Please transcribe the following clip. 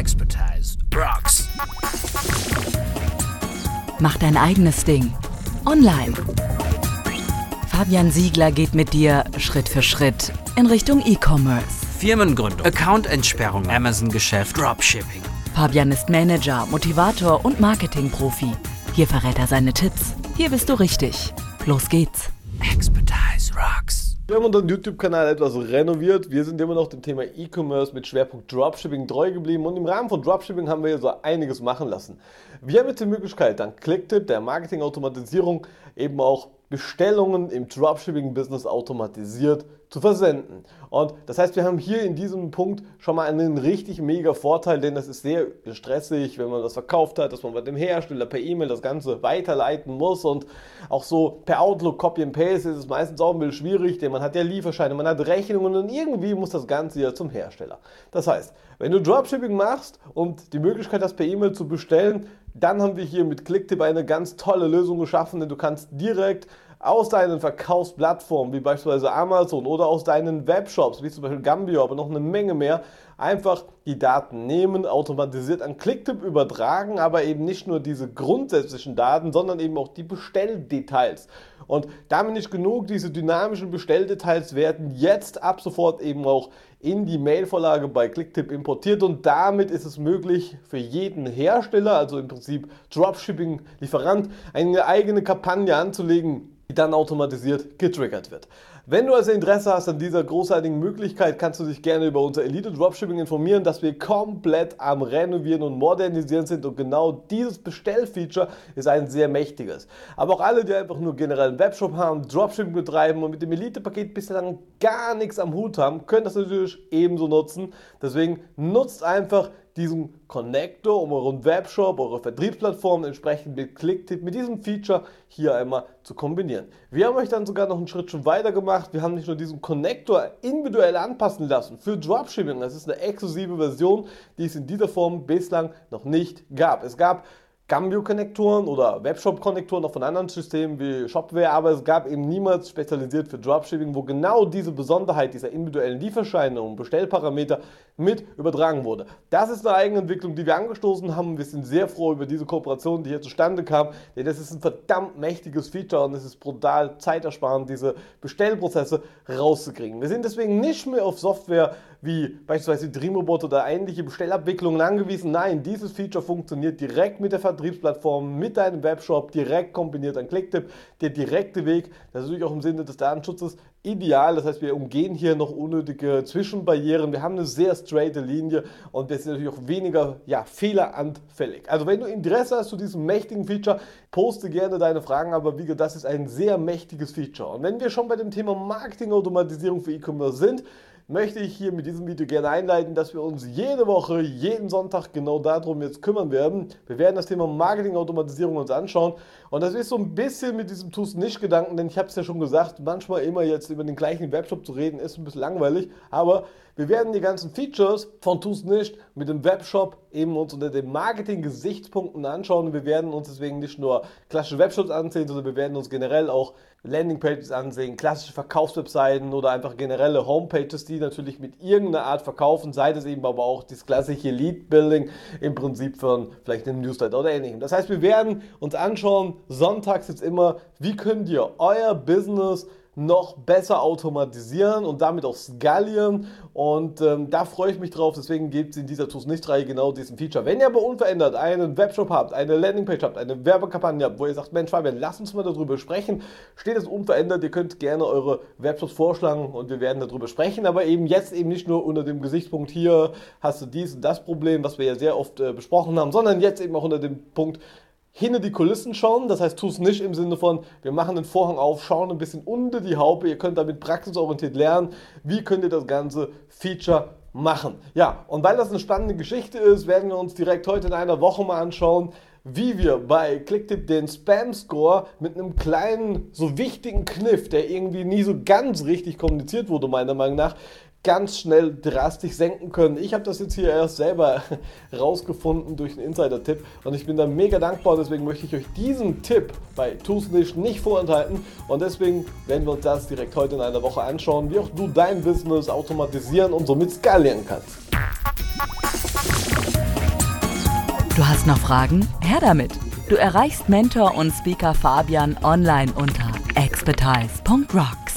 Expertise rocks. Mach dein eigenes Ding. Online. Fabian Siegler geht mit dir Schritt für Schritt in Richtung E-Commerce. Firmengründung, Accountentsperrung, Amazon-Geschäft, Dropshipping. Fabian ist Manager, Motivator und Marketingprofi. Hier verrät er seine Tipps. Hier bist du richtig. Los geht's. Wir haben unseren YouTube-Kanal etwas renoviert. Wir sind immer noch dem Thema E-Commerce mit Schwerpunkt Dropshipping treu geblieben und im Rahmen von Dropshipping haben wir so einiges machen lassen. Wir haben jetzt die Möglichkeit, dank Clicktip, der Marketing-Automatisierung, eben auch Bestellungen im Dropshipping-Business automatisiert zu versenden. Und das heißt, wir haben hier in diesem Punkt schon mal einen richtig mega Vorteil, denn das ist sehr stressig, wenn man das verkauft hat, dass man bei dem Hersteller per E-Mail das Ganze weiterleiten muss und auch so per Outlook Copy and Paste ist es meistens auch ein bisschen schwierig, denn man hat ja Lieferscheine, man hat Rechnungen und irgendwie muss das Ganze ja zum Hersteller. Das heißt, wenn du Dropshipping machst und die Möglichkeit hast, per E-Mail zu bestellen, dann haben wir hier mit Clicktip eine ganz tolle Lösung geschaffen, denn du kannst direkt aus deinen Verkaufsplattformen, wie beispielsweise Amazon oder aus deinen Webshops, wie zum Beispiel Gambio, aber noch eine Menge mehr, einfach die Daten nehmen, automatisiert an Clicktip übertragen, aber eben nicht nur diese grundsätzlichen Daten, sondern eben auch die Bestelldetails. Und damit nicht genug, diese dynamischen Bestelldetails werden jetzt ab sofort eben auch in die Mailvorlage bei Clicktip importiert und damit ist es möglich für jeden Hersteller, also im Prinzip Dropshipping-Lieferant, eine eigene Kampagne anzulegen, die dann automatisiert getriggert wird. Wenn du also Interesse hast an dieser großartigen Möglichkeit, kannst du dich gerne über unser Elite Dropshipping informieren, dass wir komplett am Renovieren und Modernisieren sind und genau dieses Bestellfeature ist ein sehr mächtiges. Aber auch alle, die einfach nur generell einen Webshop haben, Dropshipping betreiben und mit dem Elite-Paket bislang gar nichts am Hut haben, können das natürlich ebenso nutzen. Deswegen nutzt einfach diesen Connector, um euren Webshop, eure Vertriebsplattform entsprechend mit Clicktip, mit diesem Feature hier einmal zu kombinieren. Wir haben euch dann sogar noch einen Schritt schon weiter gemacht. Wir haben nicht nur diesen Connector individuell anpassen lassen für Dropshipping. Das ist eine exklusive Version, die es in dieser Form bislang noch nicht gab. Es gab Cambio-Konnektoren oder Webshop-Konnektoren auch von anderen Systemen wie Shopware, aber es gab eben niemals spezialisiert für Dropshipping, wo genau diese Besonderheit dieser individuellen Lieferscheine und Bestellparameter mit übertragen wurde. Das ist eine eigene Entwicklung, die wir angestoßen haben. Wir sind sehr froh über diese Kooperation, die hier zustande kam, denn das ist ein verdammt mächtiges Feature und es ist brutal zeitersparend, diese Bestellprozesse rauszukriegen. Wir sind deswegen nicht mehr auf Software wie beispielsweise Dreamrobot oder ähnliche Bestellabwicklungen angewiesen. Nein, dieses Feature funktioniert direkt mit der Vertriebsplattform, mit deinem Webshop, direkt kombiniert an Clicktip. Der direkte Weg, das ist natürlich auch im Sinne des Datenschutzes ideal. Das heißt, wir umgehen hier noch unnötige Zwischenbarrieren. Wir haben eine sehr straighte Linie und wir sind natürlich auch weniger ja, fehleranfällig. Also wenn du Interesse hast zu diesem mächtigen Feature, poste gerne deine Fragen, aber wie gesagt, das ist ein sehr mächtiges Feature. Und wenn wir schon bei dem Thema Marketing-Automatisierung für E-Commerce sind, möchte ich hier mit diesem Video gerne einleiten, dass wir uns jede Woche, jeden Sonntag genau darum jetzt kümmern werden. Wir werden das Thema Marketing-Automatisierung uns anschauen und das ist so ein bisschen mit diesem Tools nicht Gedanken, denn ich habe es ja schon gesagt, manchmal immer jetzt über den gleichen Webshop zu reden, ist ein bisschen langweilig, aber wir werden die ganzen Features von Tools nicht mit dem Webshop eben uns unter den Marketing-Gesichtspunkten anschauen. Wir werden uns deswegen nicht nur klassische Webshops ansehen, sondern wir werden uns generell auch Landingpages ansehen, klassische Verkaufswebseiten oder einfach generelle Homepages, die natürlich mit irgendeiner Art verkaufen, sei es eben aber auch das klassische Lead-Building im Prinzip von vielleicht einem Newsletter oder ähnlichem. Das heißt, wir werden uns anschauen, sonntags jetzt immer, wie könnt ihr euer Business noch besser automatisieren und damit auch skalieren. Und ähm, da freue ich mich drauf. Deswegen gibt es in dieser Tools nicht Reihe genau diesen Feature. Wenn ihr aber unverändert einen Webshop habt, eine Landingpage habt, eine Werbekampagne habt, wo ihr sagt, Mensch, Fabian, lasst uns mal darüber sprechen, steht es unverändert. Ihr könnt gerne eure Webshops vorschlagen und wir werden darüber sprechen. Aber eben jetzt eben nicht nur unter dem Gesichtspunkt hier hast du dies und das Problem, was wir ja sehr oft äh, besprochen haben, sondern jetzt eben auch unter dem Punkt, hinter die Kulissen schauen. Das heißt, tu es nicht im Sinne von, wir machen den Vorhang auf, schauen ein bisschen unter die Haube. Ihr könnt damit praxisorientiert lernen, wie könnt ihr das ganze Feature machen. Ja, und weil das eine spannende Geschichte ist, werden wir uns direkt heute in einer Woche mal anschauen, wie wir bei Clicktip den Spam-Score mit einem kleinen, so wichtigen Kniff, der irgendwie nie so ganz richtig kommuniziert wurde, meiner Meinung nach, ganz schnell drastisch senken können. Ich habe das jetzt hier erst selber rausgefunden durch einen Insider-Tipp und ich bin da mega dankbar. Deswegen möchte ich euch diesen Tipp bei Toosnish nicht vorenthalten und deswegen werden wir uns das direkt heute in einer Woche anschauen, wie auch du dein Business automatisieren und somit skalieren kannst. Du hast noch Fragen? Her damit! Du erreichst Mentor und Speaker Fabian online unter expertise.rocks. Expertise.